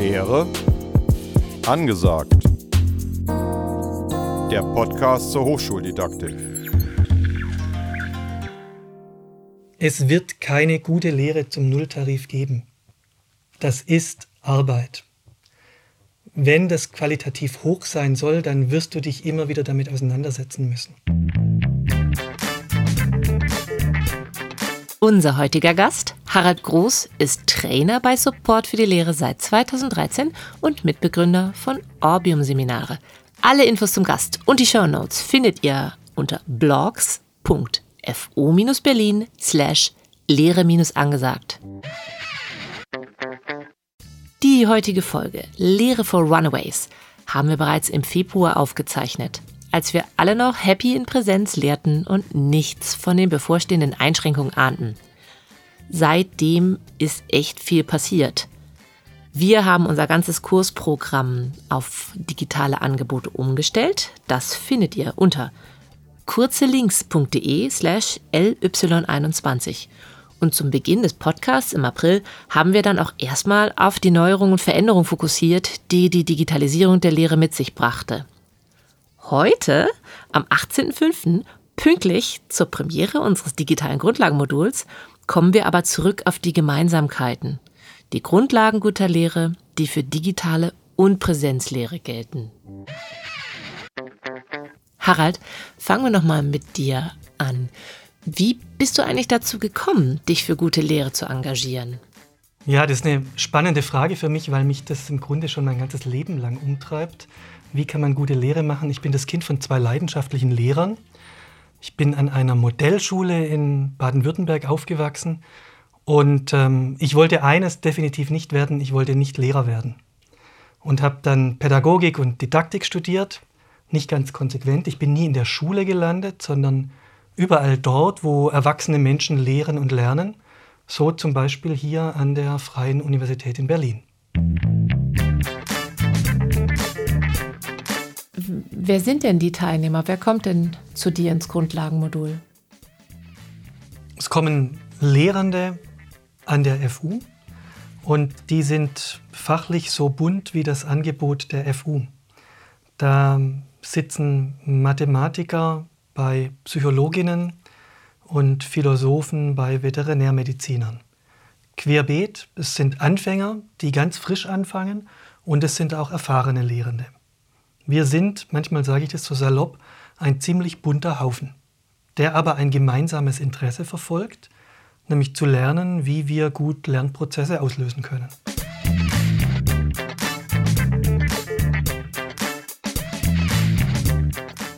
Lehre angesagt. Der Podcast zur Hochschuldidaktik. Es wird keine gute Lehre zum Nulltarif geben. Das ist Arbeit. Wenn das qualitativ hoch sein soll, dann wirst du dich immer wieder damit auseinandersetzen müssen. Unser heutiger Gast, Harald Groß, ist Trainer bei Support für die Lehre seit 2013 und Mitbegründer von Orbium Seminare. Alle Infos zum Gast und die Show Notes findet ihr unter blogs.fo-berlin slash Lehre-angesagt. Die heutige Folge Lehre for Runaways haben wir bereits im Februar aufgezeichnet als wir alle noch happy in Präsenz lehrten und nichts von den bevorstehenden Einschränkungen ahnten. Seitdem ist echt viel passiert. Wir haben unser ganzes Kursprogramm auf digitale Angebote umgestellt. Das findet ihr unter kurzelinks.de slash ly21. Und zum Beginn des Podcasts im April haben wir dann auch erstmal auf die Neuerungen und Veränderungen fokussiert, die die Digitalisierung der Lehre mit sich brachte. Heute, am 18.05., pünktlich zur Premiere unseres digitalen Grundlagenmoduls, kommen wir aber zurück auf die Gemeinsamkeiten, die Grundlagen guter Lehre, die für digitale und Präsenzlehre gelten. Harald, fangen wir noch mal mit dir an. Wie bist du eigentlich dazu gekommen, dich für gute Lehre zu engagieren? Ja, das ist eine spannende Frage für mich, weil mich das im Grunde schon mein ganzes Leben lang umtreibt. Wie kann man gute Lehre machen? Ich bin das Kind von zwei leidenschaftlichen Lehrern. Ich bin an einer Modellschule in Baden-Württemberg aufgewachsen und ähm, ich wollte eines definitiv nicht werden, ich wollte nicht Lehrer werden. Und habe dann Pädagogik und Didaktik studiert, nicht ganz konsequent. Ich bin nie in der Schule gelandet, sondern überall dort, wo erwachsene Menschen lehren und lernen. So zum Beispiel hier an der Freien Universität in Berlin. Wer sind denn die Teilnehmer? Wer kommt denn zu dir ins Grundlagenmodul? Es kommen Lehrende an der FU und die sind fachlich so bunt wie das Angebot der FU. Da sitzen Mathematiker bei Psychologinnen und Philosophen bei Veterinärmedizinern. Querbeet, es sind Anfänger, die ganz frisch anfangen und es sind auch erfahrene Lehrende. Wir sind, manchmal sage ich das so salopp, ein ziemlich bunter Haufen, der aber ein gemeinsames Interesse verfolgt, nämlich zu lernen, wie wir gut Lernprozesse auslösen können.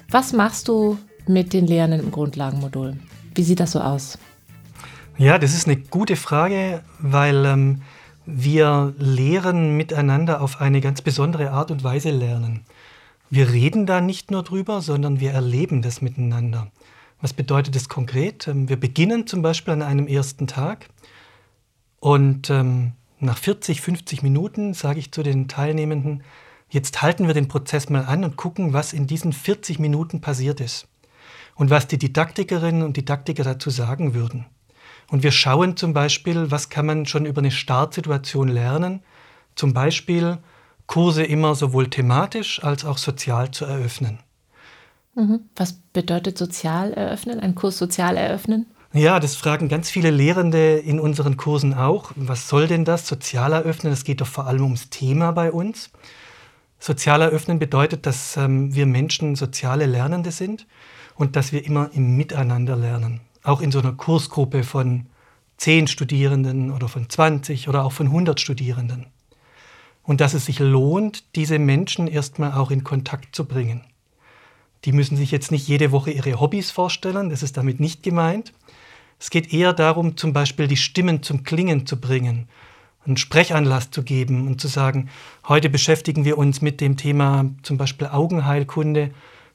Was machst du mit den Lehrenden im Grundlagenmodul? Wie sieht das so aus? Ja, das ist eine gute Frage, weil ähm, wir lehren miteinander auf eine ganz besondere Art und Weise lernen. Wir reden da nicht nur drüber, sondern wir erleben das miteinander. Was bedeutet das konkret? Ähm, wir beginnen zum Beispiel an einem ersten Tag und ähm, nach 40, 50 Minuten sage ich zu den Teilnehmenden, jetzt halten wir den Prozess mal an und gucken, was in diesen 40 Minuten passiert ist und was die Didaktikerinnen und Didaktiker dazu sagen würden. Und wir schauen zum Beispiel, was kann man schon über eine Startsituation lernen. Zum Beispiel, Kurse immer sowohl thematisch als auch sozial zu eröffnen. Mhm. Was bedeutet sozial eröffnen, ein Kurs sozial eröffnen? Ja, das fragen ganz viele Lehrende in unseren Kursen auch. Was soll denn das sozial eröffnen? Es geht doch vor allem ums Thema bei uns. Sozial eröffnen bedeutet, dass ähm, wir Menschen soziale Lernende sind und dass wir immer im Miteinander lernen. Auch in so einer Kursgruppe von 10 Studierenden oder von 20 oder auch von 100 Studierenden und dass es sich lohnt, diese Menschen erstmal auch in Kontakt zu bringen. Die müssen sich jetzt nicht jede Woche ihre Hobbys vorstellen, das ist damit nicht gemeint. Es geht eher darum, zum Beispiel die Stimmen zum Klingen zu bringen, einen Sprechanlass zu geben und zu sagen, heute beschäftigen wir uns mit dem Thema zum Beispiel Augenheilkunde.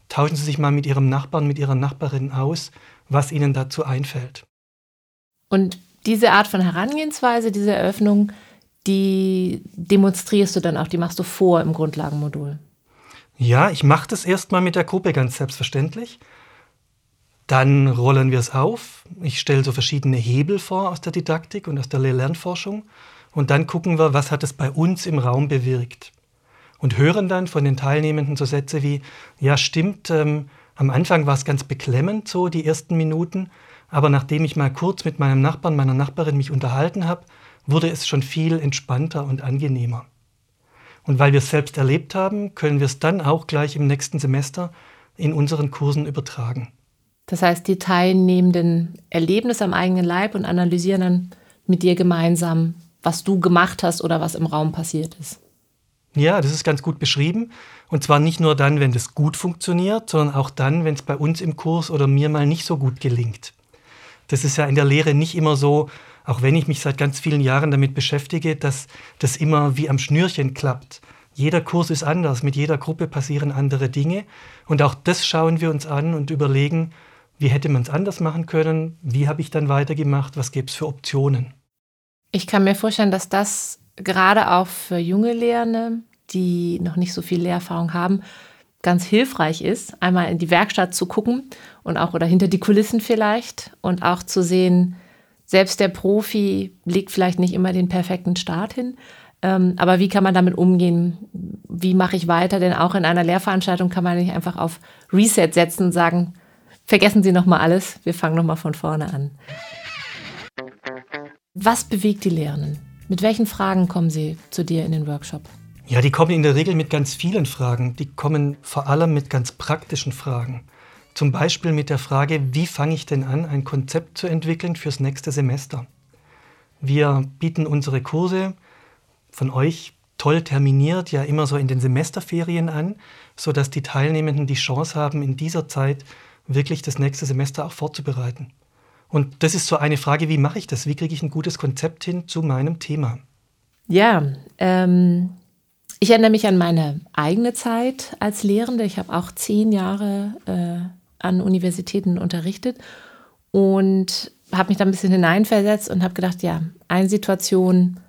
Tauschen Sie sich mal mit Ihrem Nachbarn, mit Ihrer Nachbarin aus, was Ihnen dazu einfällt. Und diese Art von Herangehensweise, diese Eröffnung, die demonstrierst du dann auch, die machst du vor im Grundlagenmodul. Ja, ich mache das erstmal mit der Gruppe ganz selbstverständlich. Dann rollen wir es auf. Ich stelle so verschiedene Hebel vor aus der Didaktik und aus der Lehr-Lernforschung und dann gucken wir, was hat es bei uns im Raum bewirkt. Und hören dann von den Teilnehmenden so Sätze wie, ja stimmt, ähm, am Anfang war es ganz beklemmend, so die ersten Minuten, aber nachdem ich mal kurz mit meinem Nachbarn, meiner Nachbarin mich unterhalten habe, wurde es schon viel entspannter und angenehmer. Und weil wir es selbst erlebt haben, können wir es dann auch gleich im nächsten Semester in unseren Kursen übertragen. Das heißt, die Teilnehmenden erleben es am eigenen Leib und analysieren dann mit dir gemeinsam, was du gemacht hast oder was im Raum passiert ist. Ja, das ist ganz gut beschrieben. Und zwar nicht nur dann, wenn das gut funktioniert, sondern auch dann, wenn es bei uns im Kurs oder mir mal nicht so gut gelingt. Das ist ja in der Lehre nicht immer so, auch wenn ich mich seit ganz vielen Jahren damit beschäftige, dass das immer wie am Schnürchen klappt. Jeder Kurs ist anders, mit jeder Gruppe passieren andere Dinge. Und auch das schauen wir uns an und überlegen, wie hätte man es anders machen können, wie habe ich dann weitergemacht, was gäbe es für Optionen. Ich kann mir vorstellen, dass das gerade auch für junge Lehrende, die noch nicht so viel Lehrerfahrung haben, ganz hilfreich ist, einmal in die Werkstatt zu gucken und auch oder hinter die Kulissen vielleicht und auch zu sehen, selbst der Profi legt vielleicht nicht immer den perfekten Start hin. Ähm, aber wie kann man damit umgehen? Wie mache ich weiter? Denn auch in einer Lehrveranstaltung kann man nicht einfach auf Reset setzen und sagen, vergessen Sie nochmal alles, wir fangen nochmal von vorne an. Was bewegt die Lehrenden? Mit welchen Fragen kommen sie zu dir in den Workshop? Ja, die kommen in der Regel mit ganz vielen Fragen. Die kommen vor allem mit ganz praktischen Fragen. Zum Beispiel mit der Frage, wie fange ich denn an, ein Konzept zu entwickeln fürs nächste Semester? Wir bieten unsere Kurse von euch toll terminiert, ja immer so in den Semesterferien an, sodass die Teilnehmenden die Chance haben, in dieser Zeit wirklich das nächste Semester auch vorzubereiten. Und das ist so eine Frage, wie mache ich das? Wie kriege ich ein gutes Konzept hin zu meinem Thema? Ja, ähm, ich erinnere mich an meine eigene Zeit als Lehrende. Ich habe auch zehn Jahre äh, an Universitäten unterrichtet und habe mich da ein bisschen hineinversetzt und habe gedacht, ja, eine Situation,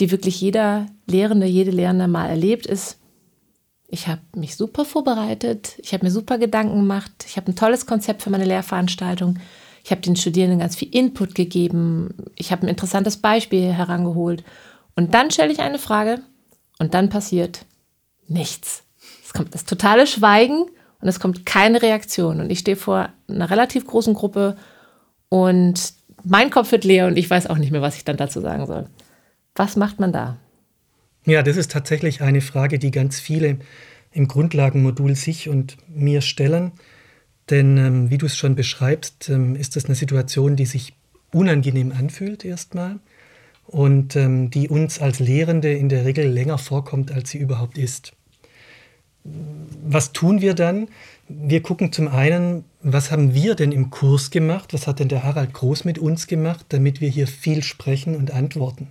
die wirklich jeder Lehrende, jede Lehrende mal erlebt, ist, ich habe mich super vorbereitet, ich habe mir super Gedanken gemacht, ich habe ein tolles Konzept für meine Lehrveranstaltung. Ich habe den Studierenden ganz viel Input gegeben. Ich habe ein interessantes Beispiel herangeholt. Und dann stelle ich eine Frage und dann passiert nichts. Es kommt das totale Schweigen und es kommt keine Reaktion. Und ich stehe vor einer relativ großen Gruppe und mein Kopf wird leer und ich weiß auch nicht mehr, was ich dann dazu sagen soll. Was macht man da? Ja, das ist tatsächlich eine Frage, die ganz viele im Grundlagenmodul sich und mir stellen. Denn ähm, wie du es schon beschreibst, ähm, ist das eine Situation, die sich unangenehm anfühlt erstmal und ähm, die uns als Lehrende in der Regel länger vorkommt, als sie überhaupt ist. Was tun wir dann? Wir gucken zum einen, was haben wir denn im Kurs gemacht? Was hat denn der Harald Groß mit uns gemacht, damit wir hier viel sprechen und antworten?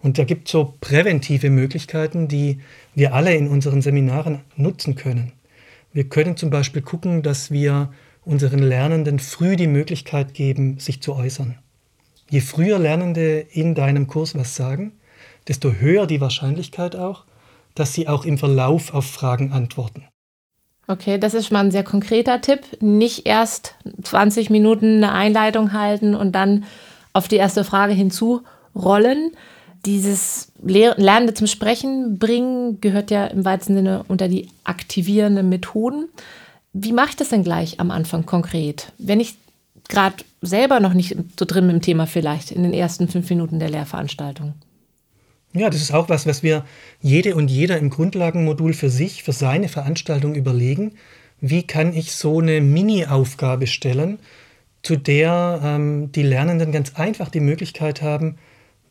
Und da gibt es so präventive Möglichkeiten, die wir alle in unseren Seminaren nutzen können. Wir können zum Beispiel gucken, dass wir unseren Lernenden früh die Möglichkeit geben, sich zu äußern. Je früher Lernende in deinem Kurs was sagen, desto höher die Wahrscheinlichkeit auch, dass sie auch im Verlauf auf Fragen antworten. Okay, das ist schon mal ein sehr konkreter Tipp. Nicht erst 20 Minuten eine Einleitung halten und dann auf die erste Frage hinzurollen, dieses Lernende zum Sprechen bringen gehört ja im weitesten Sinne unter die aktivierenden Methoden. Wie mache ich das denn gleich am Anfang konkret? Wenn ich gerade selber noch nicht so drin dem Thema vielleicht in den ersten fünf Minuten der Lehrveranstaltung. Ja, das ist auch was, was wir jede und jeder im Grundlagenmodul für sich, für seine Veranstaltung überlegen. Wie kann ich so eine Mini-Aufgabe stellen, zu der ähm, die Lernenden ganz einfach die Möglichkeit haben,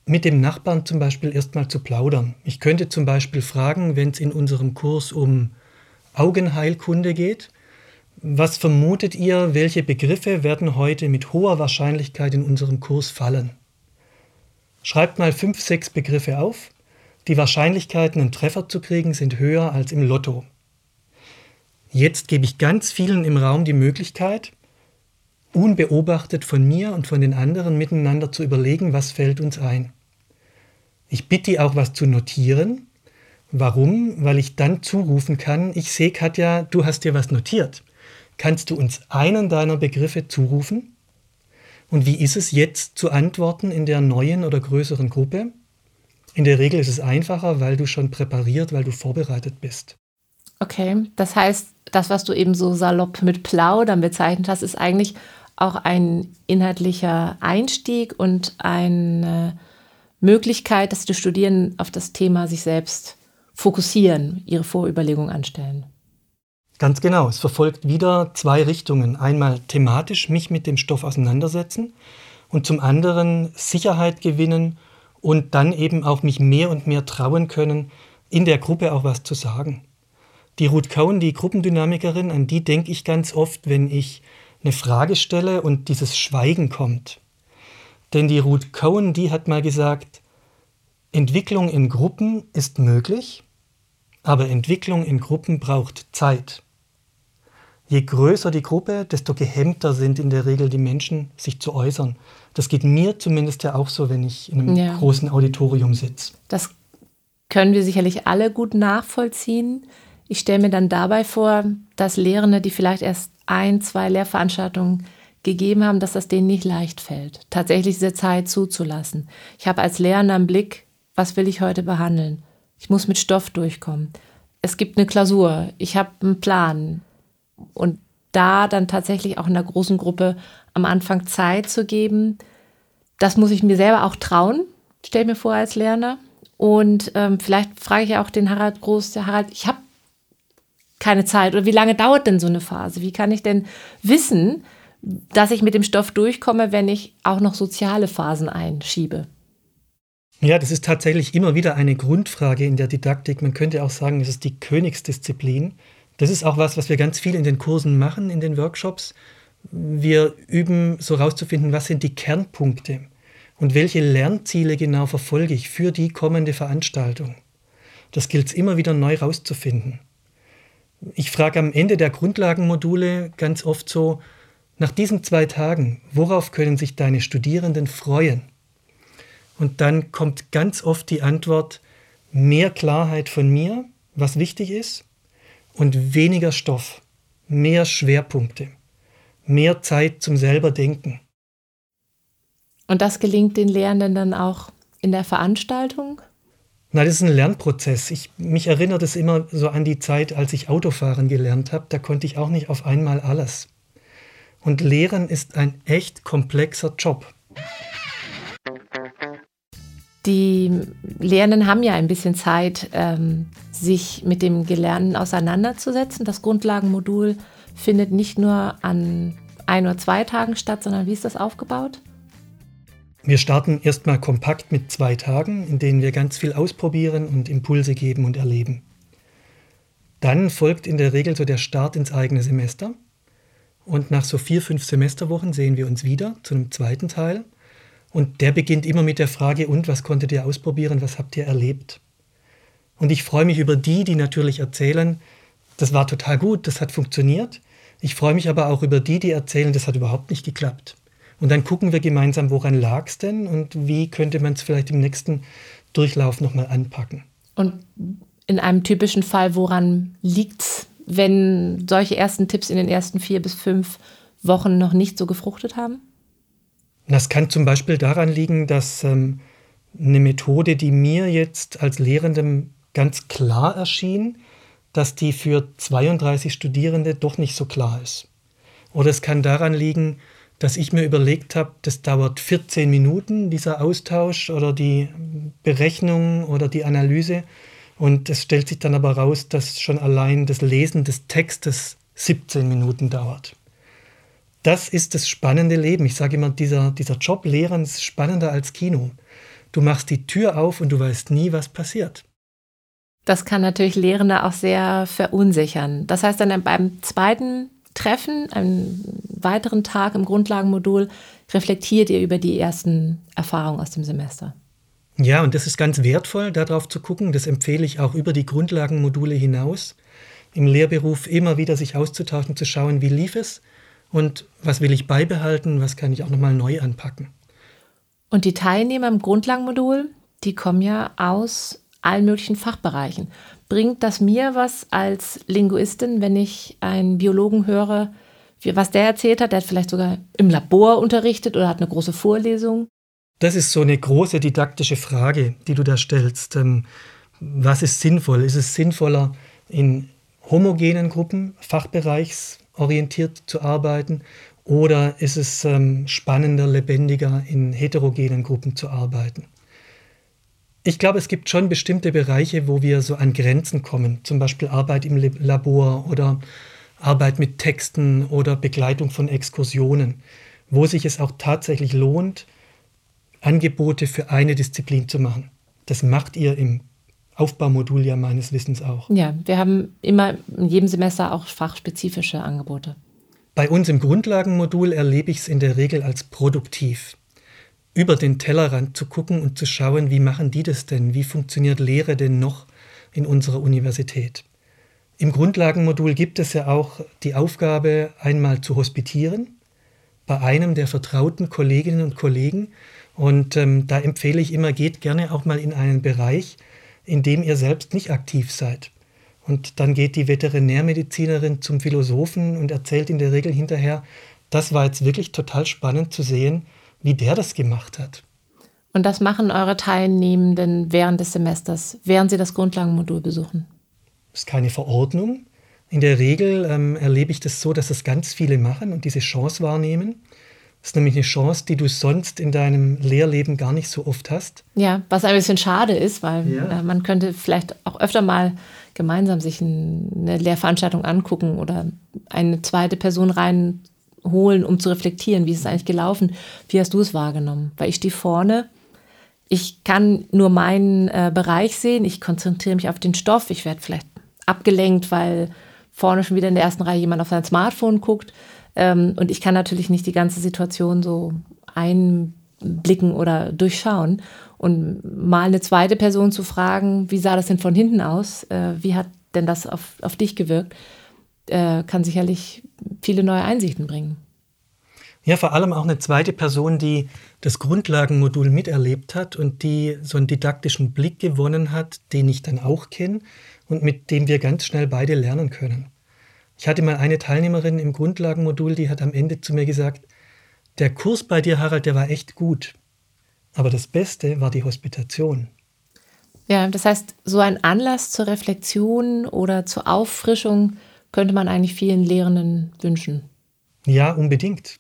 mit dem Nachbarn zum Beispiel erstmal zu plaudern. Ich könnte zum Beispiel fragen, wenn es in unserem Kurs um Augenheilkunde geht, was vermutet ihr, welche Begriffe werden heute mit hoher Wahrscheinlichkeit in unserem Kurs fallen? Schreibt mal fünf, sechs Begriffe auf. Die Wahrscheinlichkeiten, einen Treffer zu kriegen, sind höher als im Lotto. Jetzt gebe ich ganz vielen im Raum die Möglichkeit, unbeobachtet von mir und von den anderen miteinander zu überlegen, was fällt uns ein. Ich bitte die auch was zu notieren. Warum? Weil ich dann zurufen kann, ich sehe Katja, du hast dir was notiert. Kannst du uns einen deiner Begriffe zurufen? Und wie ist es jetzt zu antworten in der neuen oder größeren Gruppe? In der Regel ist es einfacher, weil du schon präpariert, weil du vorbereitet bist. Okay, das heißt, das, was du eben so salopp mit Plaudern bezeichnet hast, ist eigentlich auch ein inhaltlicher Einstieg und eine Möglichkeit, dass die Studierenden auf das Thema sich selbst fokussieren, ihre Vorüberlegungen anstellen. Ganz genau. Es verfolgt wieder zwei Richtungen. Einmal thematisch mich mit dem Stoff auseinandersetzen und zum anderen Sicherheit gewinnen und dann eben auch mich mehr und mehr trauen können, in der Gruppe auch was zu sagen. Die Ruth Cohen, die Gruppendynamikerin, an die denke ich ganz oft, wenn ich eine Frage stelle und dieses Schweigen kommt. Denn die Ruth Cohen, die hat mal gesagt, Entwicklung in Gruppen ist möglich, aber Entwicklung in Gruppen braucht Zeit. Je größer die Gruppe, desto gehemmter sind in der Regel die Menschen, sich zu äußern. Das geht mir zumindest ja auch so, wenn ich in einem ja. großen Auditorium sitze. Das können wir sicherlich alle gut nachvollziehen. Ich stelle mir dann dabei vor, dass Lehrende, die vielleicht erst ein, zwei Lehrveranstaltungen gegeben haben, dass das denen nicht leicht fällt, tatsächlich diese Zeit zuzulassen. Ich habe als Lehrender einen Blick, was will ich heute behandeln? Ich muss mit Stoff durchkommen. Es gibt eine Klausur, ich habe einen Plan, und da dann tatsächlich auch in einer großen Gruppe am Anfang Zeit zu geben, das muss ich mir selber auch trauen, stell mir vor als Lerner. Und ähm, vielleicht frage ich auch den Harald Groß, der Harald, ich habe keine Zeit oder wie lange dauert denn so eine Phase? Wie kann ich denn wissen, dass ich mit dem Stoff durchkomme, wenn ich auch noch soziale Phasen einschiebe? Ja, das ist tatsächlich immer wieder eine Grundfrage in der Didaktik. Man könnte auch sagen, es ist die Königsdisziplin. Das ist auch was, was wir ganz viel in den Kursen machen, in den Workshops. Wir üben so rauszufinden, was sind die Kernpunkte und welche Lernziele genau verfolge ich für die kommende Veranstaltung. Das gilt es immer wieder neu rauszufinden. Ich frage am Ende der Grundlagenmodule ganz oft so, nach diesen zwei Tagen, worauf können sich deine Studierenden freuen? Und dann kommt ganz oft die Antwort, mehr Klarheit von mir, was wichtig ist, und weniger Stoff, mehr Schwerpunkte, mehr Zeit zum selber denken. Und das gelingt den Lehrenden dann auch in der Veranstaltung? Na, das ist ein Lernprozess. Ich, mich erinnert es immer so an die Zeit, als ich Autofahren gelernt habe. Da konnte ich auch nicht auf einmal alles. Und Lehren ist ein echt komplexer Job. Die Lehrenden haben ja ein bisschen Zeit, ähm, sich mit dem Gelernten auseinanderzusetzen. Das Grundlagenmodul findet nicht nur an ein oder zwei Tagen statt, sondern wie ist das aufgebaut? Wir starten erstmal kompakt mit zwei Tagen, in denen wir ganz viel ausprobieren und Impulse geben und erleben. Dann folgt in der Regel so der Start ins eigene Semester. Und nach so vier, fünf Semesterwochen sehen wir uns wieder zu einem zweiten Teil und der beginnt immer mit der Frage, und was konntet ihr ausprobieren, was habt ihr erlebt? Und ich freue mich über die, die natürlich erzählen, das war total gut, das hat funktioniert. Ich freue mich aber auch über die, die erzählen, das hat überhaupt nicht geklappt. Und dann gucken wir gemeinsam, woran lag es denn und wie könnte man es vielleicht im nächsten Durchlauf nochmal anpacken. Und in einem typischen Fall, woran liegt es, wenn solche ersten Tipps in den ersten vier bis fünf Wochen noch nicht so gefruchtet haben? Das kann zum Beispiel daran liegen, dass ähm, eine Methode, die mir jetzt als Lehrendem ganz klar erschien, dass die für 32 Studierende doch nicht so klar ist. Oder es kann daran liegen, dass ich mir überlegt habe, das dauert 14 Minuten, dieser Austausch oder die Berechnung oder die Analyse. Und es stellt sich dann aber raus, dass schon allein das Lesen des Textes 17 Minuten dauert das ist das spannende Leben. Ich sage immer, dieser, dieser Job Lehren ist spannender als Kino. Du machst die Tür auf und du weißt nie, was passiert. Das kann natürlich Lehrende auch sehr verunsichern. Das heißt dann beim zweiten Treffen, einem weiteren Tag im Grundlagenmodul, reflektiert ihr über die ersten Erfahrungen aus dem Semester. Ja, und das ist ganz wertvoll, darauf zu gucken. Das empfehle ich auch über die Grundlagenmodule hinaus. Im Lehrberuf immer wieder sich auszutauschen, zu schauen, wie lief es, und was will ich beibehalten, was kann ich auch nochmal neu anpacken. Und die Teilnehmer im Grundlagenmodul, die kommen ja aus allen möglichen Fachbereichen. Bringt das mir was als Linguistin, wenn ich einen Biologen höre, was der erzählt hat? Der hat vielleicht sogar im Labor unterrichtet oder hat eine große Vorlesung. Das ist so eine große didaktische Frage, die du da stellst. Ähm, was ist sinnvoll? Ist es sinnvoller, in homogenen Gruppen, fachbereichsorientiert zu arbeiten? Oder ist es ähm, spannender, lebendiger, in heterogenen Gruppen zu arbeiten? Ich glaube, es gibt schon bestimmte Bereiche, wo wir so an Grenzen kommen. Zum Beispiel Arbeit im Labor oder Arbeit mit Texten oder Begleitung von Exkursionen, wo sich es auch tatsächlich lohnt, Angebote für eine Disziplin zu machen. Das macht ihr im Aufbaumodul ja meines Wissens auch. Ja, wir haben immer in jedem Semester auch fachspezifische Angebote. Bei uns im Grundlagenmodul erlebe ich es in der Regel als produktiv. Über den Tellerrand zu gucken und zu schauen, wie machen die das denn? Wie funktioniert Lehre denn noch in unserer Universität? Im Grundlagenmodul gibt es ja auch die Aufgabe, einmal zu hospitieren bei einem der vertrauten Kolleginnen und Kollegen. Und ähm, da empfehle ich immer, geht gerne auch mal in einen Bereich, in dem ihr selbst nicht aktiv seid. Und dann geht die Veterinärmedizinerin zum Philosophen und erzählt in der Regel hinterher, das war jetzt wirklich total spannend zu sehen, wie der das gemacht hat. Und das machen eure Teilnehmenden während des Semesters, während sie das Grundlagenmodul besuchen? Das ist keine Verordnung. In der Regel ähm, erlebe ich das so, dass das ganz viele machen und diese Chance wahrnehmen. Das ist nämlich eine Chance, die du sonst in deinem Lehrleben gar nicht so oft hast. Ja, was ein bisschen schade ist, weil ja. äh, man könnte vielleicht auch öfter mal gemeinsam sich ein, eine Lehrveranstaltung angucken oder eine zweite Person reinholen, um zu reflektieren, wie ist es eigentlich gelaufen, wie hast du es wahrgenommen? Weil ich stehe vorne, ich kann nur meinen äh, Bereich sehen, ich konzentriere mich auf den Stoff, ich werde vielleicht abgelenkt, weil vorne schon wieder in der ersten Reihe jemand auf sein Smartphone guckt. Ähm, und ich kann natürlich nicht die ganze Situation so einblicken oder durchschauen. Und mal eine zweite Person zu fragen, wie sah das denn von hinten aus? Äh, wie hat denn das auf, auf dich gewirkt? Äh, kann sicherlich viele neue Einsichten bringen. Ja, vor allem auch eine zweite Person, die das Grundlagenmodul miterlebt hat und die so einen didaktischen Blick gewonnen hat, den ich dann auch kenne und mit dem wir ganz schnell beide lernen können. Ich hatte mal eine Teilnehmerin im Grundlagenmodul, die hat am Ende zu mir gesagt, der Kurs bei dir, Harald, der war echt gut. Aber das Beste war die Hospitation. Ja, das heißt, so ein Anlass zur Reflexion oder zur Auffrischung könnte man eigentlich vielen Lehrenden wünschen. Ja, unbedingt.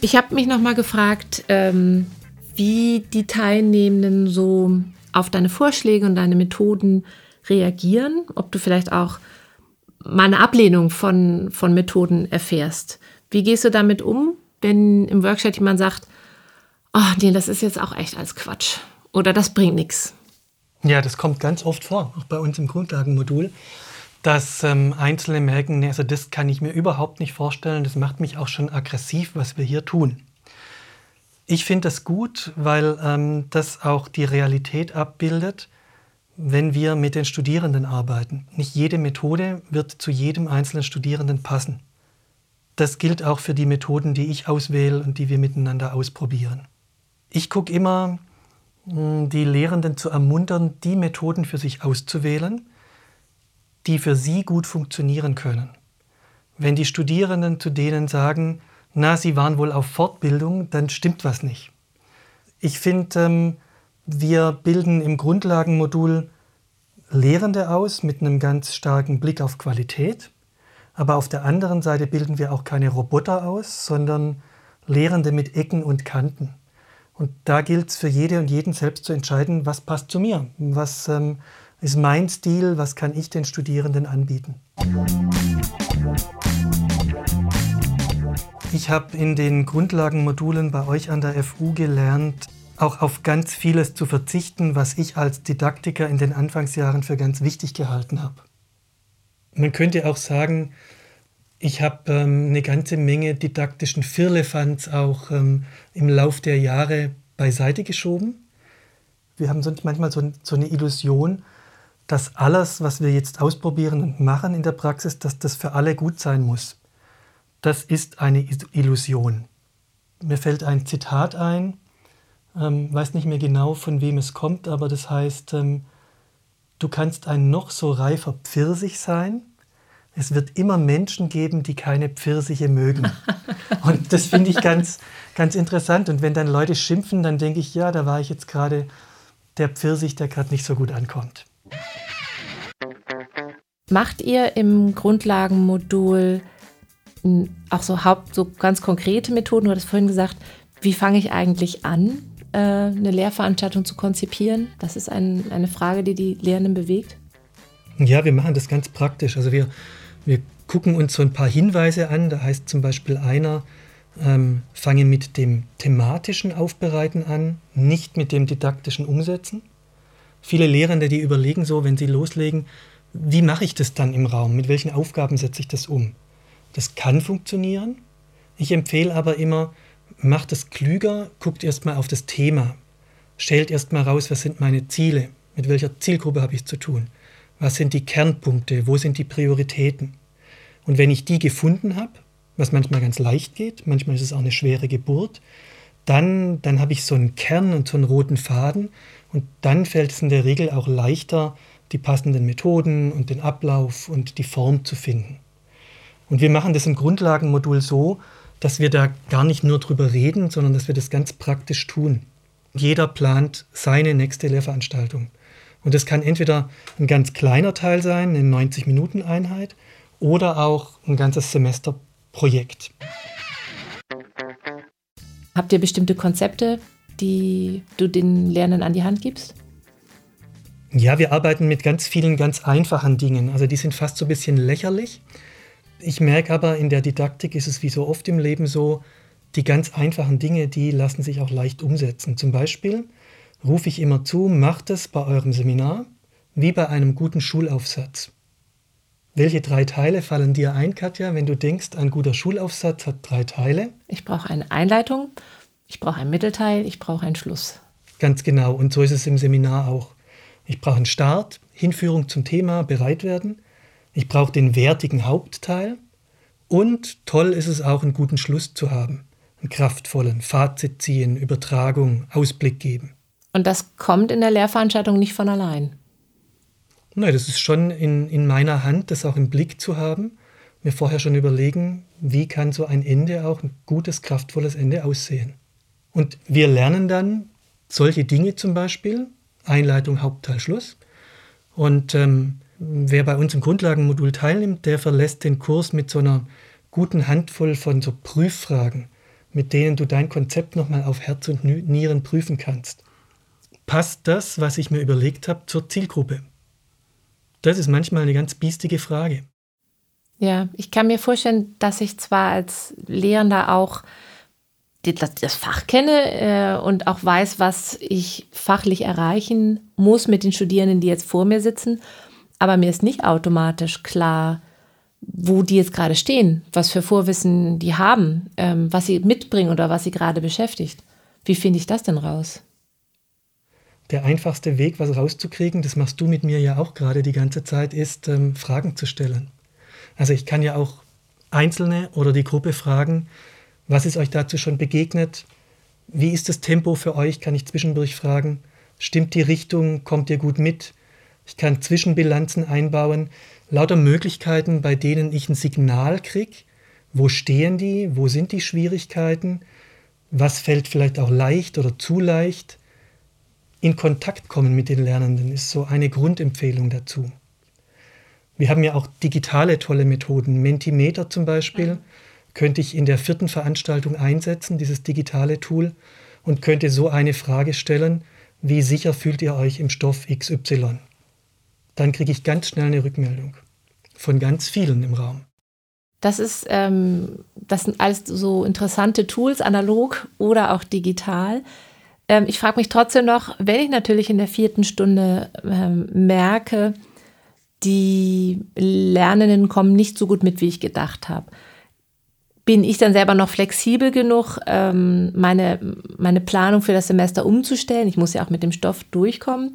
Ich habe mich noch mal gefragt, ähm, wie die Teilnehmenden so auf deine Vorschläge und deine Methoden reagieren, ob du vielleicht auch mal eine Ablehnung von, von Methoden erfährst. Wie gehst du damit um, wenn im Workshop jemand sagt, oh nee, das ist jetzt auch echt als Quatsch oder das bringt nichts? Ja, das kommt ganz oft vor, auch bei uns im Grundlagenmodul, dass ähm, Einzelne merken, nee, also das kann ich mir überhaupt nicht vorstellen, das macht mich auch schon aggressiv, was wir hier tun. Ich finde das gut, weil ähm, das auch die Realität abbildet, wenn wir mit den Studierenden arbeiten. Nicht jede Methode wird zu jedem einzelnen Studierenden passen. Das gilt auch für die Methoden, die ich auswähle und die wir miteinander ausprobieren. Ich gucke immer, hm, die Lehrenden zu ermuntern, die Methoden für sich auszuwählen, die für sie gut funktionieren können. Wenn die Studierenden zu denen sagen, na, Sie waren wohl auf Fortbildung, dann stimmt was nicht. Ich finde, ähm, wir bilden im Grundlagenmodul Lehrende aus mit einem ganz starken Blick auf Qualität. Aber auf der anderen Seite bilden wir auch keine Roboter aus, sondern Lehrende mit Ecken und Kanten. Und da gilt es für jede und jeden selbst zu entscheiden, was passt zu mir, was ähm, ist mein Stil, was kann ich den Studierenden anbieten. Ich habe in den Grundlagenmodulen bei euch an der FU gelernt, auch auf ganz vieles zu verzichten, was ich als Didaktiker in den Anfangsjahren für ganz wichtig gehalten habe. Man könnte auch sagen, ich habe ähm, eine ganze Menge didaktischen Firlefanz auch ähm, im Lauf der Jahre beiseite geschoben. Wir haben sonst manchmal so, so eine Illusion, dass alles, was wir jetzt ausprobieren und machen in der Praxis, dass das für alle gut sein muss das ist eine Illusion. Mir fällt ein Zitat ein, ähm, weiß nicht mehr genau, von wem es kommt, aber das heißt, ähm, du kannst ein noch so reifer Pfirsich sein, es wird immer Menschen geben, die keine Pfirsiche mögen. Und das finde ich ganz, ganz interessant. Und wenn dann Leute schimpfen, dann denke ich, ja, da war ich jetzt gerade der Pfirsich, der gerade nicht so gut ankommt. Macht ihr im Grundlagenmodul auch so Haupt, so ganz konkrete Methoden? Du hattest vorhin gesagt, wie fange ich eigentlich an, eine Lehrveranstaltung zu konzipieren? Das ist ein, eine Frage, die die Lehrenden bewegt. Ja, wir machen das ganz praktisch. Also wir, wir gucken uns so ein paar Hinweise an. Da heißt zum Beispiel einer, ähm, fange mit dem thematischen Aufbereiten an, nicht mit dem didaktischen Umsetzen. Viele Lehrende, die überlegen so, wenn sie loslegen, wie mache ich das dann im Raum? Mit welchen Aufgaben setze ich das um? Das kann funktionieren. Ich empfehle aber immer, macht es klüger, guckt erstmal auf das Thema. Stellt erstmal raus, was sind meine Ziele? Mit welcher Zielgruppe habe ich zu tun? Was sind die Kernpunkte? Wo sind die Prioritäten? Und wenn ich die gefunden habe, was manchmal ganz leicht geht, manchmal ist es auch eine schwere Geburt, dann, dann habe ich so einen Kern und so einen roten Faden und dann fällt es in der Regel auch leichter, die passenden Methoden und den Ablauf und die Form zu finden. Und wir machen das im Grundlagenmodul so, dass wir da gar nicht nur drüber reden, sondern dass wir das ganz praktisch tun. Jeder plant seine nächste Lehrveranstaltung. Und das kann entweder ein ganz kleiner Teil sein, eine 90-Minuten-Einheit, oder auch ein ganzes Semesterprojekt. Habt ihr bestimmte Konzepte, die du den Lernenden an die Hand gibst? Ja, wir arbeiten mit ganz vielen ganz einfachen Dingen. Also die sind fast so ein bisschen lächerlich. Ich merke aber, in der Didaktik ist es wie so oft im Leben so, die ganz einfachen Dinge, die lassen sich auch leicht umsetzen. Zum Beispiel rufe ich immer zu, macht es bei eurem Seminar wie bei einem guten Schulaufsatz. Welche drei Teile fallen dir ein, Katja, wenn du denkst, ein guter Schulaufsatz hat drei Teile? Ich brauche eine Einleitung, ich brauche einen Mittelteil, ich brauche einen Schluss. Ganz genau, und so ist es im Seminar auch. Ich brauche einen Start, Hinführung zum Thema, bereit werden. Ich brauche den wertigen Hauptteil. Und toll ist es auch, einen guten Schluss zu haben. Einen kraftvollen Fazit ziehen, Übertragung, Ausblick geben. Und das kommt in der Lehrveranstaltung nicht von allein. Nein, das ist schon in, in meiner Hand, das auch im Blick zu haben. Mir vorher schon überlegen, wie kann so ein Ende auch ein gutes, kraftvolles Ende aussehen. Und wir lernen dann solche Dinge zum Beispiel, Einleitung, Hauptteil, Schluss. Und ähm, wer bei uns im Grundlagenmodul teilnimmt, der verlässt den Kurs mit so einer guten Handvoll von so Prüffragen, mit denen du dein Konzept nochmal auf Herz und Nieren prüfen kannst. Passt das, was ich mir überlegt habe, zur Zielgruppe? Das ist manchmal eine ganz biestige Frage. Ja, ich kann mir vorstellen, dass ich zwar als Lehrender auch das Fach kenne äh, und auch weiß, was ich fachlich erreichen muss mit den Studierenden, die jetzt vor mir sitzen, aber mir ist nicht automatisch klar, wo die jetzt gerade stehen, was für Vorwissen die haben, ähm, was sie mitbringen oder was sie gerade beschäftigt. Wie finde ich das denn raus? der einfachste Weg, was rauszukriegen, das machst du mit mir ja auch gerade die ganze Zeit, ist ähm, Fragen zu stellen. Also ich kann ja auch Einzelne oder die Gruppe fragen, was ist euch dazu schon begegnet? Wie ist das Tempo für euch? Kann ich zwischendurch fragen. Stimmt die Richtung? Kommt ihr gut mit? Ich kann Zwischenbilanzen einbauen. Lauter Möglichkeiten, bei denen ich ein Signal kriege. Wo stehen die? Wo sind die Schwierigkeiten? Was fällt vielleicht auch leicht oder zu leicht? in Kontakt kommen mit den Lernenden ist so eine Grundempfehlung dazu. Wir haben ja auch digitale tolle Methoden. Mentimeter zum Beispiel mhm. könnte ich in der vierten Veranstaltung einsetzen, dieses digitale Tool, und könnte so eine Frage stellen, wie sicher fühlt ihr euch im Stoff XY? Dann kriege ich ganz schnell eine Rückmeldung von ganz vielen im Raum. Das ist, ähm, das sind alles so interessante Tools, analog oder auch digital. Ähm, ich frage mich trotzdem noch, wenn ich natürlich in der vierten Stunde ähm, merke, die Lernenden kommen nicht so gut mit, wie ich gedacht habe. Bin ich dann selber noch flexibel genug, ähm, meine, meine Planung für das Semester umzustellen? Ich muss ja auch mit dem Stoff durchkommen.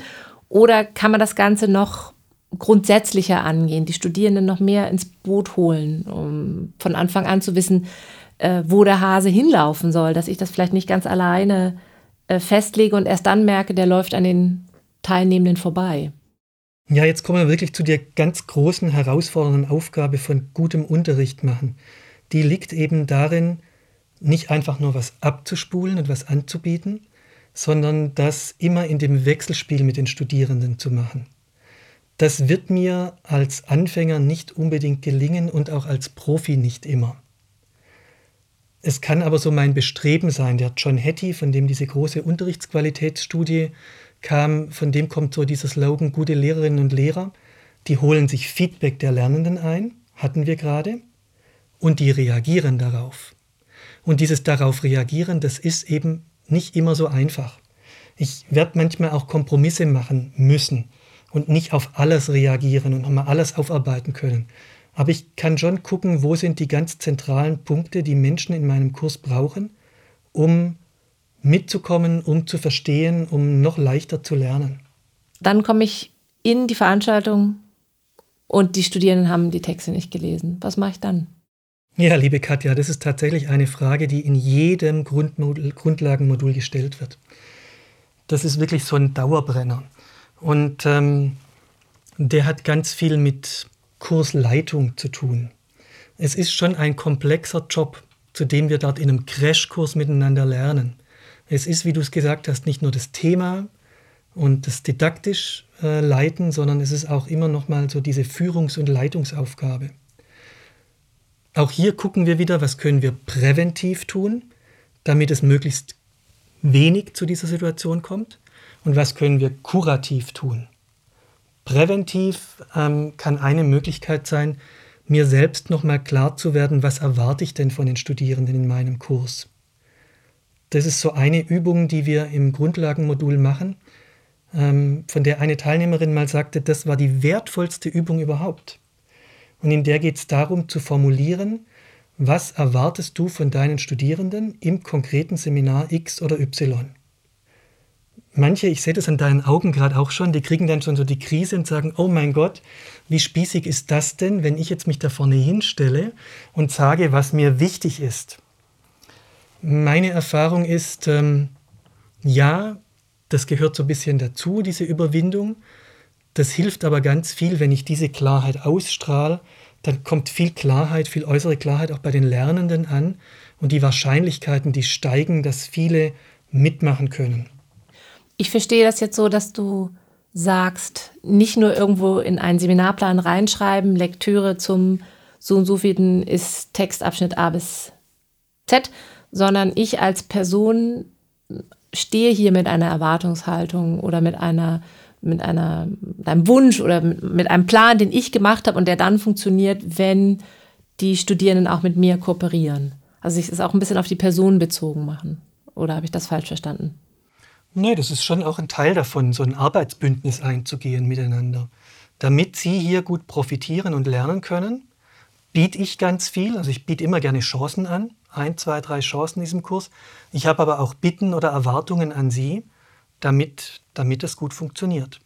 Oder kann man das Ganze noch grundsätzlicher angehen, die Studierenden noch mehr ins Boot holen, um von Anfang an zu wissen, äh, wo der Hase hinlaufen soll, dass ich das vielleicht nicht ganz alleine äh, festlege und erst dann merke, der läuft an den Teilnehmenden vorbei. Ja, jetzt kommen wir wirklich zu der ganz großen, herausfordernden Aufgabe von gutem Unterricht machen. Die liegt eben darin, nicht einfach nur was abzuspulen und was anzubieten, sondern das immer in dem Wechselspiel mit den Studierenden zu machen. Das wird mir als Anfänger nicht unbedingt gelingen und auch als Profi nicht immer. Es kann aber so mein Bestreben sein. Der John Hattie, von dem diese große Unterrichtsqualitätsstudie kam, von dem kommt so dieser Slogan, gute Lehrerinnen und Lehrer, die holen sich Feedback der Lernenden ein, hatten wir gerade, und die reagieren darauf. Und dieses darauf reagieren, das ist eben nicht immer so einfach. Ich werde manchmal auch Kompromisse machen müssen und nicht auf alles reagieren und nochmal alles aufarbeiten können. Aber ich kann schon gucken, wo sind die ganz zentralen Punkte, die Menschen in meinem Kurs brauchen, um mitzukommen, um zu verstehen, um noch leichter zu lernen. Dann komme ich in die Veranstaltung und die Studierenden haben die Texte nicht gelesen. Was mache ich dann? Ja, liebe Katja, das ist tatsächlich eine Frage, die in jedem Grundmodul, Grundlagenmodul gestellt wird. Das ist wirklich so ein Dauerbrenner. Und ähm, der hat ganz viel mit Kursleitung zu tun. Es ist schon ein komplexer Job, zu dem wir dort in einem Crashkurs miteinander lernen. Es ist, wie du es gesagt hast, nicht nur das Thema und das didaktisch äh, Leiten, sondern es ist auch immer noch mal so diese Führungs- und Leitungsaufgabe. Auch hier gucken wir wieder, was können wir präventiv tun, damit es möglichst wenig zu dieser Situation kommt und was können wir kurativ tun. Präventiv ähm, kann eine Möglichkeit sein, mir selbst nochmal klar zu werden, was erwarte ich denn von den Studierenden in meinem Kurs. Das ist so eine Übung, die wir im Grundlagenmodul machen, ähm, von der eine Teilnehmerin mal sagte, das war die wertvollste Übung überhaupt. Und in der geht es darum zu formulieren, was erwartest du von deinen Studierenden im konkreten Seminar X oder Y. Manche, ich sehe das an deinen Augen gerade auch schon, die kriegen dann schon so die Krise und sagen, oh mein Gott, wie spießig ist das denn, wenn ich jetzt mich da vorne hinstelle und sage, was mir wichtig ist. Meine Erfahrung ist, ähm, ja, das gehört so ein bisschen dazu, diese Überwindung. Das hilft aber ganz viel, wenn ich diese Klarheit ausstrahle, dann kommt viel Klarheit, viel äußere Klarheit auch bei den Lernenden an und die Wahrscheinlichkeiten, die steigen, dass viele mitmachen können. Ich verstehe das jetzt so, dass du sagst, nicht nur irgendwo in einen Seminarplan reinschreiben, Lektüre zum so und so vielen ist Textabschnitt A bis Z, sondern ich als Person stehe hier mit einer Erwartungshaltung oder mit einer mit einer mit einem Wunsch oder mit einem Plan, den ich gemacht habe und der dann funktioniert, wenn die Studierenden auch mit mir kooperieren. Also sich es auch ein bisschen auf die Person bezogen machen. Oder habe ich das falsch verstanden? Nee, das ist schon auch ein Teil davon, so ein Arbeitsbündnis einzugehen miteinander. Damit Sie hier gut profitieren und lernen können, biete ich ganz viel. Also ich biete immer gerne Chancen an, ein, zwei, drei Chancen in diesem Kurs. Ich habe aber auch Bitten oder Erwartungen an Sie, damit, damit es gut funktioniert.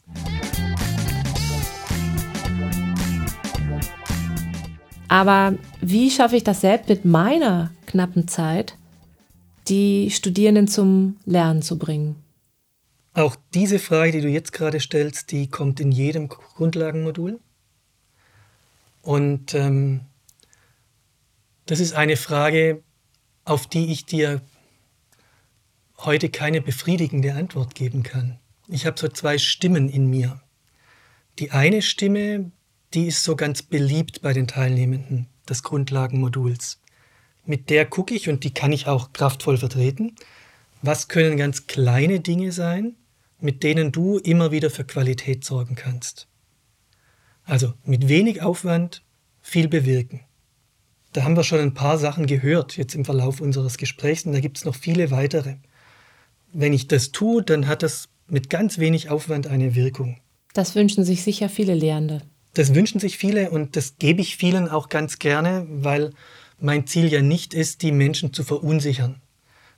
Aber wie schaffe ich das selbst mit meiner knappen Zeit, die Studierenden zum Lernen zu bringen? Auch diese Frage, die du jetzt gerade stellst, die kommt in jedem Grundlagenmodul. Und ähm, das ist eine Frage, auf die ich dir heute keine befriedigende Antwort geben kann. Ich habe so zwei Stimmen in mir. Die eine Stimme, die ist so ganz beliebt bei den Teilnehmenden des Grundlagenmoduls. Mit der gucke ich und die kann ich auch kraftvoll vertreten. Was können ganz kleine Dinge sein, mit denen du immer wieder für Qualität sorgen kannst? Also mit wenig Aufwand viel bewirken. Da haben wir schon ein paar Sachen gehört jetzt im Verlauf unseres Gesprächs und da gibt es noch viele weitere. Wenn ich das tue, dann hat das mit ganz wenig Aufwand eine Wirkung. Das wünschen sich sicher viele Lehrende. Das wünschen sich viele und das gebe ich vielen auch ganz gerne, weil mein Ziel ja nicht ist, die Menschen zu verunsichern,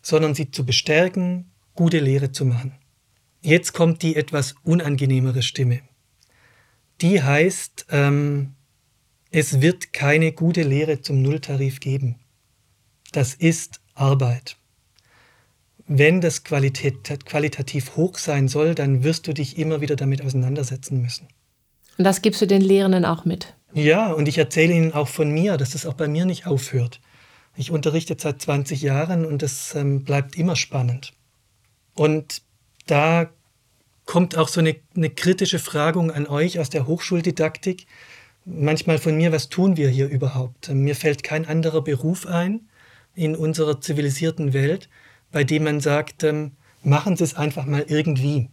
sondern sie zu bestärken, gute Lehre zu machen. Jetzt kommt die etwas unangenehmere Stimme. Die heißt, ähm, es wird keine gute Lehre zum Nulltarif geben. Das ist Arbeit. Wenn das Qualität, qualitativ hoch sein soll, dann wirst du dich immer wieder damit auseinandersetzen müssen. Und das gibst du den Lehrenden auch mit? Ja, und ich erzähle ihnen auch von mir, dass es auch bei mir nicht aufhört. Ich unterrichte seit 20 Jahren und es ähm, bleibt immer spannend. Und da kommt auch so eine, eine kritische Fragung an euch aus der Hochschuldidaktik. Manchmal von mir, was tun wir hier überhaupt? Mir fällt kein anderer Beruf ein in unserer zivilisierten Welt, bei dem man sagt, ähm, machen Sie es einfach mal irgendwie.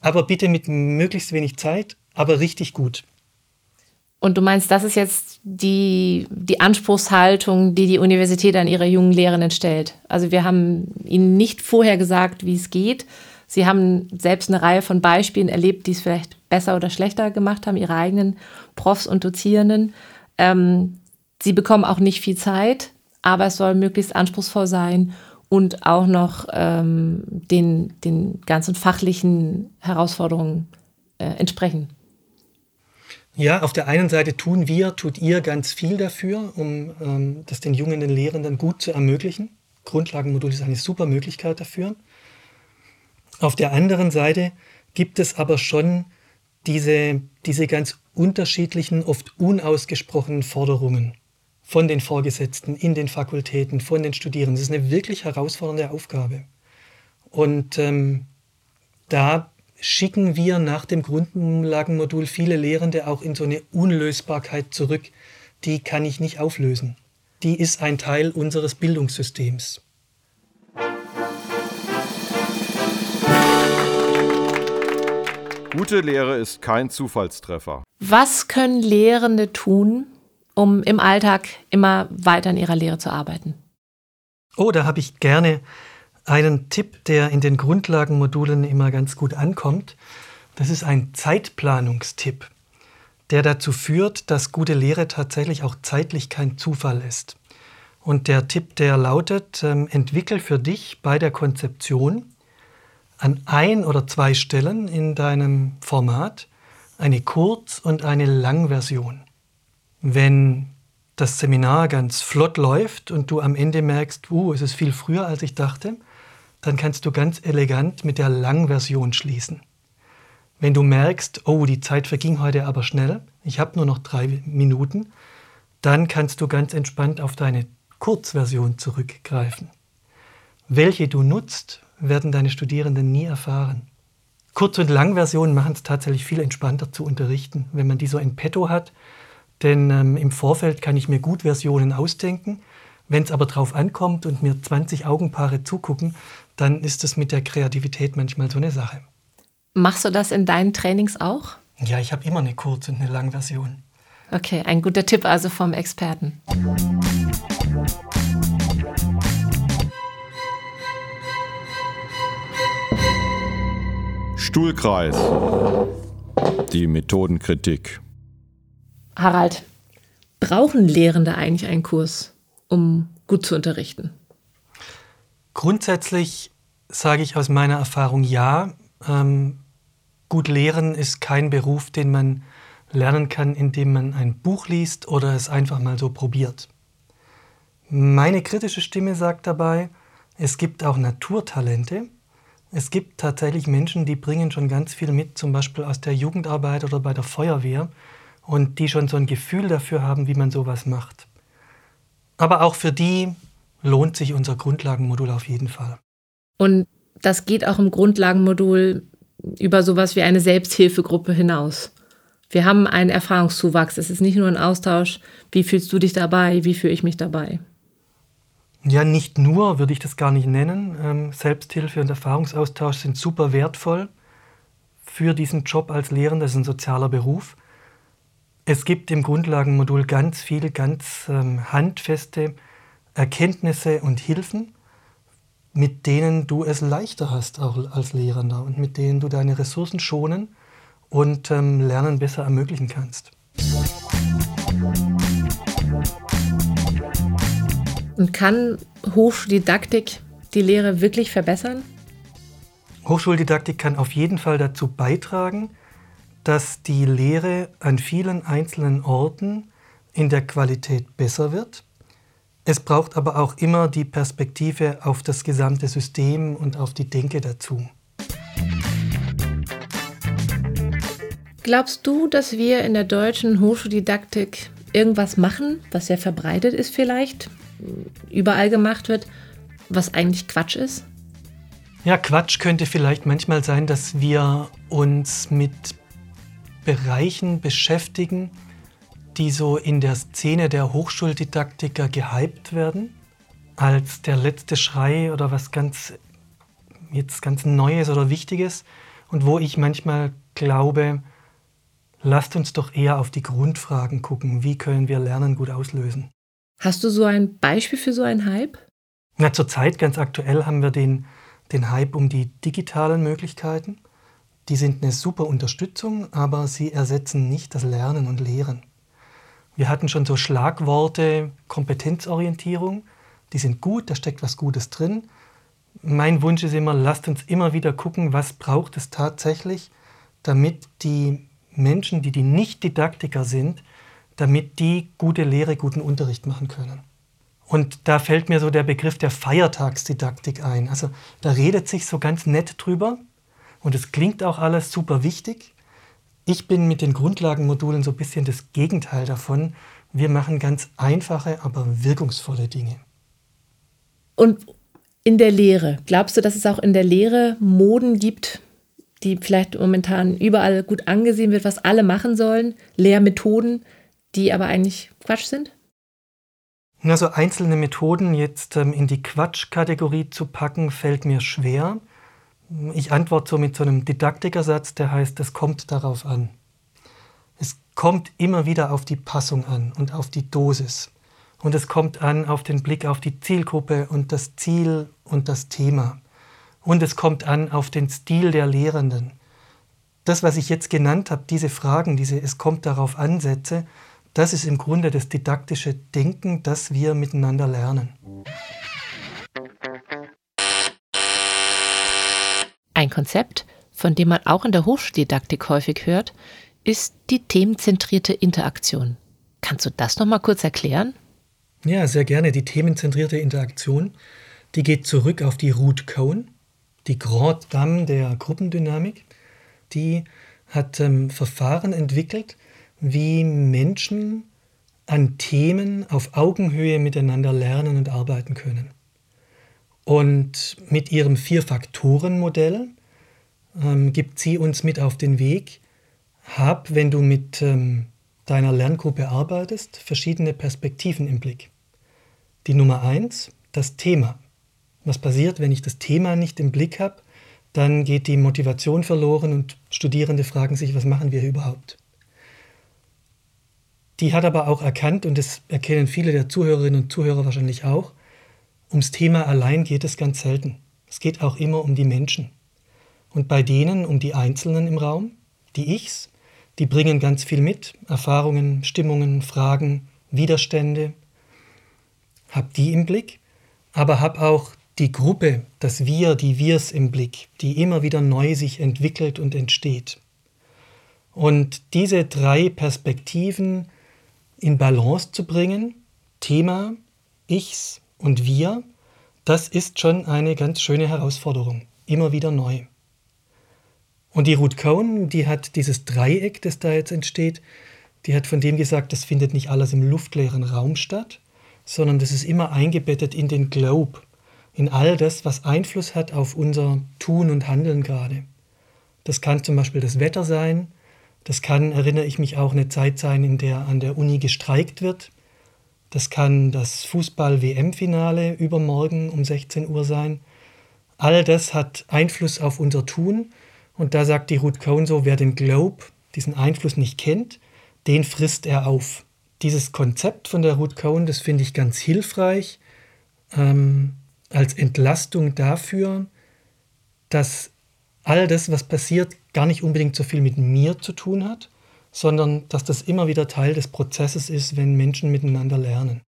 Aber bitte mit möglichst wenig Zeit, aber richtig gut. Und du meinst, das ist jetzt die, die Anspruchshaltung, die die Universität an ihre jungen Lehrenden stellt. Also wir haben ihnen nicht vorher gesagt, wie es geht. Sie haben selbst eine Reihe von Beispielen erlebt, die es vielleicht besser oder schlechter gemacht haben, ihre eigenen Profs und Dozierenden. Ähm, sie bekommen auch nicht viel Zeit, aber es soll möglichst anspruchsvoll sein und auch noch ähm, den, den ganzen fachlichen Herausforderungen äh, entsprechen. Ja, auf der einen Seite tun wir, tut ihr ganz viel dafür, um ähm, das den jungen Lehrenden gut zu ermöglichen. Grundlagenmodul ist eine super Möglichkeit dafür. Auf der anderen Seite gibt es aber schon diese, diese ganz unterschiedlichen, oft unausgesprochenen Forderungen von den Vorgesetzten in den Fakultäten, von den Studierenden. Das ist eine wirklich herausfordernde Aufgabe. Und ähm, da schicken wir nach dem Grundlagenmodul viele Lehrende auch in so eine Unlösbarkeit zurück. Die kann ich nicht auflösen. Die ist ein Teil unseres Bildungssystems. Gute Lehre ist kein Zufallstreffer. Was können Lehrende tun, um im Alltag immer weiter in ihrer Lehre zu arbeiten? Oh, da habe ich gerne einen Tipp, der in den Grundlagenmodulen immer ganz gut ankommt. Das ist ein Zeitplanungstipp, der dazu führt, dass gute Lehre tatsächlich auch zeitlich kein Zufall ist. Und der Tipp, der lautet, ähm, entwickel für dich bei der Konzeption an ein oder zwei Stellen in deinem Format eine Kurz- und eine Langversion. Wenn das Seminar ganz flott läuft und du am Ende merkst, uh, es ist viel früher, als ich dachte, dann kannst du ganz elegant mit der Langversion schließen. Wenn du merkst, oh, die Zeit verging heute aber schnell, ich habe nur noch drei Minuten, dann kannst du ganz entspannt auf deine Kurzversion zurückgreifen. Welche du nutzt, werden deine Studierenden nie erfahren. Kurz- und Langversionen machen es tatsächlich viel entspannter zu unterrichten, wenn man die so in petto hat. Denn ähm, im Vorfeld kann ich mir gut Versionen ausdenken. Wenn es aber drauf ankommt und mir 20 Augenpaare zugucken, dann ist es mit der Kreativität manchmal so eine Sache. Machst du das in deinen Trainings auch? Ja, ich habe immer eine Kurz- und eine Langversion. Okay, ein guter Tipp also vom Experten. Stuhlkreis. Die Methodenkritik. Harald, brauchen Lehrende eigentlich einen Kurs, um gut zu unterrichten? Grundsätzlich sage ich aus meiner Erfahrung ja. Ähm, gut lehren ist kein Beruf, den man lernen kann, indem man ein Buch liest oder es einfach mal so probiert. Meine kritische Stimme sagt dabei, es gibt auch Naturtalente. Es gibt tatsächlich Menschen, die bringen schon ganz viel mit, zum Beispiel aus der Jugendarbeit oder bei der Feuerwehr, und die schon so ein Gefühl dafür haben, wie man sowas macht. Aber auch für die lohnt sich unser Grundlagenmodul auf jeden Fall. Und das geht auch im Grundlagenmodul über sowas wie eine Selbsthilfegruppe hinaus. Wir haben einen Erfahrungszuwachs. Es ist nicht nur ein Austausch. Wie fühlst du dich dabei? Wie fühle ich mich dabei? Ja, nicht nur würde ich das gar nicht nennen. Ähm, Selbsthilfe und Erfahrungsaustausch sind super wertvoll für diesen Job als Lehrender. Das ist ein sozialer Beruf. Es gibt im Grundlagenmodul ganz viel, ganz ähm, handfeste Erkenntnisse und Hilfen, mit denen du es leichter hast, auch als Lehrender und mit denen du deine Ressourcen schonen und ähm, Lernen besser ermöglichen kannst. Und kann Hochschuldidaktik die Lehre wirklich verbessern? Hochschuldidaktik kann auf jeden Fall dazu beitragen, dass die Lehre an vielen einzelnen Orten in der Qualität besser wird es braucht aber auch immer die Perspektive auf das gesamte System und auf die Denke dazu. Glaubst du, dass wir in der deutschen Hochschuldidaktik irgendwas machen, was sehr verbreitet ist vielleicht, überall gemacht wird, was eigentlich Quatsch ist? Ja, Quatsch könnte vielleicht manchmal sein, dass wir uns mit Bereichen beschäftigen, die so in der Szene der Hochschuldidaktiker gehypt werden, als der letzte Schrei oder was ganz jetzt ganz Neues oder Wichtiges und wo ich manchmal glaube, lasst uns doch eher auf die Grundfragen gucken, wie können wir Lernen gut auslösen. Hast du so ein Beispiel für so einen Hype? Na, zurzeit ganz aktuell haben wir den, den Hype um die digitalen Möglichkeiten. Die sind eine super Unterstützung, aber sie ersetzen nicht das Lernen und Lehren. Wir hatten schon so Schlagworte, Kompetenzorientierung, die sind gut, da steckt was Gutes drin. Mein Wunsch ist immer, lasst uns immer wieder gucken, was braucht es tatsächlich, damit die Menschen, die die Nicht-Didaktiker sind, damit die gute Lehre, guten Unterricht machen können. Und da fällt mir so der Begriff der Feiertagsdidaktik ein. Also da redet sich so ganz nett drüber und es klingt auch alles super wichtig. Ich bin mit den Grundlagenmodulen so ein bisschen das Gegenteil davon. Wir machen ganz einfache, aber wirkungsvolle Dinge. Und in der Lehre, glaubst du, dass es auch in der Lehre Moden gibt, die vielleicht momentan überall gut angesehen wird, was alle machen sollen, Lehrmethoden, die aber eigentlich Quatsch sind? Also einzelne Methoden jetzt ähm, in die Quatsch-Kategorie zu packen, fällt mir schwer. Ich antworte so mit so einem Didaktikersatz, der heißt, es kommt darauf an. Es kommt immer wieder auf die Passung an und auf die Dosis. Und es kommt an auf den Blick auf die Zielgruppe und das Ziel und das Thema. Und es kommt an auf den Stil der Lehrenden. Das, was ich jetzt genannt habe, diese Fragen, diese Es kommt darauf Ansätze, das ist im Grunde das didaktische Denken, das wir miteinander lernen. Ein Konzept, von dem man auch in der Hochschuldidaktik häufig hört, ist die themenzentrierte Interaktion. Kannst du das noch mal kurz erklären? Ja, sehr gerne. Die themenzentrierte Interaktion, die geht zurück auf die Ruth Cohn, die Grande Dame der Gruppendynamik. Die hat ähm, Verfahren entwickelt, wie Menschen an Themen auf Augenhöhe miteinander lernen und arbeiten können. Und mit ihrem Vier-Faktoren-Modell ähm, gibt sie uns mit auf den Weg, hab, wenn du mit ähm, deiner Lerngruppe arbeitest, verschiedene Perspektiven im Blick. Die Nummer eins, das Thema. Was passiert, wenn ich das Thema nicht im Blick habe? Dann geht die Motivation verloren und Studierende fragen sich, was machen wir überhaupt? Die hat aber auch erkannt, und das erkennen viele der Zuhörerinnen und Zuhörer wahrscheinlich auch, ums Thema allein geht es ganz selten. Es geht auch immer um die Menschen. Und bei denen um die Einzelnen im Raum, die Ichs, die bringen ganz viel mit, Erfahrungen, Stimmungen, Fragen, Widerstände. Hab die im Blick, aber hab auch die Gruppe, das Wir, die Wirs im Blick, die immer wieder neu sich entwickelt und entsteht. Und diese drei Perspektiven in Balance zu bringen, Thema, Ichs und Wir, das ist schon eine ganz schöne Herausforderung, immer wieder neu. Und die Ruth Cohn, die hat dieses Dreieck, das da jetzt entsteht, die hat von dem gesagt, das findet nicht alles im luftleeren Raum statt, sondern das ist immer eingebettet in den Globe, in all das, was Einfluss hat auf unser Tun und Handeln gerade. Das kann zum Beispiel das Wetter sein, das kann, erinnere ich mich, auch eine Zeit sein, in der an der Uni gestreikt wird. Das kann das Fußball-WM-Finale übermorgen um 16 Uhr sein. All das hat Einfluss auf unser Tun. Und da sagt die Ruth Cohn so, wer den Globe, diesen Einfluss nicht kennt, den frisst er auf. Dieses Konzept von der Ruth Cohn, das finde ich ganz hilfreich ähm, als Entlastung dafür, dass all das, was passiert, gar nicht unbedingt so viel mit mir zu tun hat, sondern dass das immer wieder Teil des Prozesses ist, wenn Menschen miteinander lernen.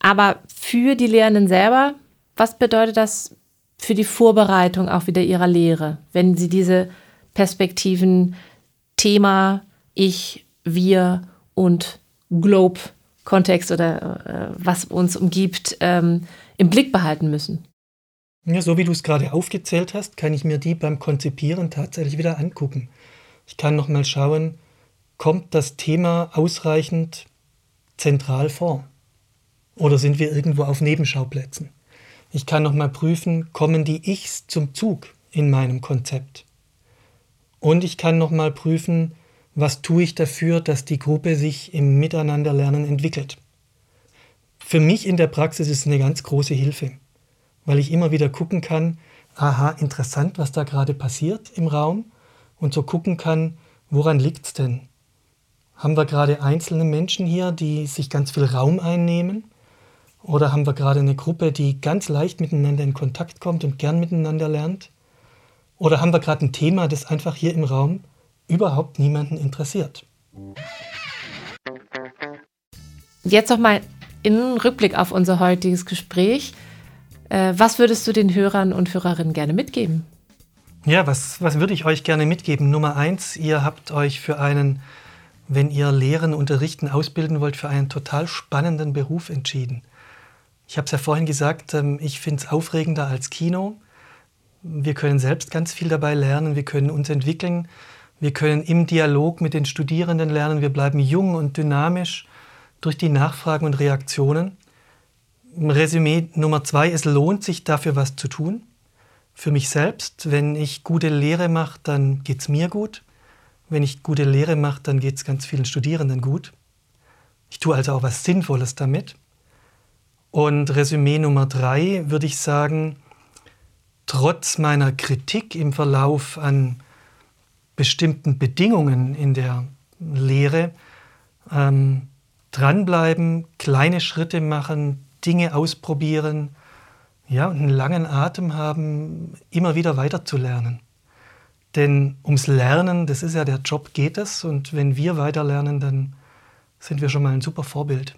Aber für die Lehrenden selber, was bedeutet das für die Vorbereitung auch wieder ihrer Lehre, wenn sie diese Perspektiven Thema, ich, wir und Globe Kontext oder äh, was uns umgibt, ähm, im Blick behalten müssen? Ja, so wie du es gerade aufgezählt hast, kann ich mir die beim Konzipieren tatsächlich wieder angucken. Ich kann nochmal schauen, kommt das Thema ausreichend zentral vor? Oder sind wir irgendwo auf Nebenschauplätzen? Ich kann nochmal prüfen, kommen die Ichs zum Zug in meinem Konzept? Und ich kann nochmal prüfen, was tue ich dafür, dass die Gruppe sich im Miteinanderlernen entwickelt. Für mich in der Praxis ist es eine ganz große Hilfe, weil ich immer wieder gucken kann, aha, interessant, was da gerade passiert im Raum und so gucken kann, woran liegt es denn? Haben wir gerade einzelne Menschen hier, die sich ganz viel Raum einnehmen? Oder haben wir gerade eine Gruppe, die ganz leicht miteinander in Kontakt kommt und gern miteinander lernt? Oder haben wir gerade ein Thema, das einfach hier im Raum überhaupt niemanden interessiert? Jetzt noch mal in Rückblick auf unser heutiges Gespräch. Äh, was würdest du den Hörern und Hörerinnen gerne mitgeben? Ja, was, was würde ich euch gerne mitgeben? Nummer eins, ihr habt euch für einen, wenn ihr Lehren, Unterrichten, ausbilden wollt, für einen total spannenden Beruf entschieden. Ich habe es ja vorhin gesagt, ähm, ich finde es aufregender als Kino. Wir können selbst ganz viel dabei lernen, wir können uns entwickeln, wir können im Dialog mit den Studierenden lernen, wir bleiben jung und dynamisch durch die Nachfragen und Reaktionen. Resümee Nummer zwei, es lohnt sich dafür was zu tun. Für mich selbst, wenn ich gute Lehre mache, dann geht es mir gut. Wenn ich gute Lehre mache, dann geht es ganz vielen Studierenden gut. Ich tue also auch was Sinnvolles damit. Und Resümee Nummer drei würde ich sagen, trotz meiner Kritik im Verlauf an bestimmten Bedingungen in der Lehre, ähm, dranbleiben, kleine Schritte machen, Dinge ausprobieren, ja, und einen langen Atem haben, immer wieder weiterzulernen. Denn ums Lernen, das ist ja der Job, geht es. Und wenn wir weiterlernen, dann sind wir schon mal ein super Vorbild.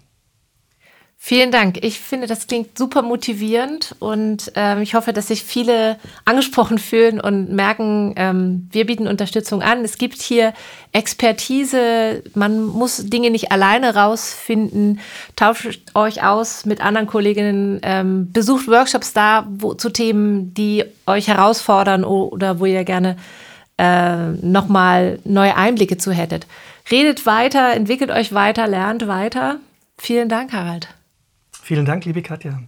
Vielen Dank. Ich finde, das klingt super motivierend und ähm, ich hoffe, dass sich viele angesprochen fühlen und merken, ähm, wir bieten Unterstützung an. Es gibt hier Expertise. Man muss Dinge nicht alleine rausfinden. Tauscht euch aus mit anderen Kolleginnen. Ähm, besucht Workshops da wo, zu Themen, die euch herausfordern oder wo ihr gerne äh, nochmal neue Einblicke zu hättet. Redet weiter, entwickelt euch weiter, lernt weiter. Vielen Dank, Harald. Vielen Dank, liebe Katja.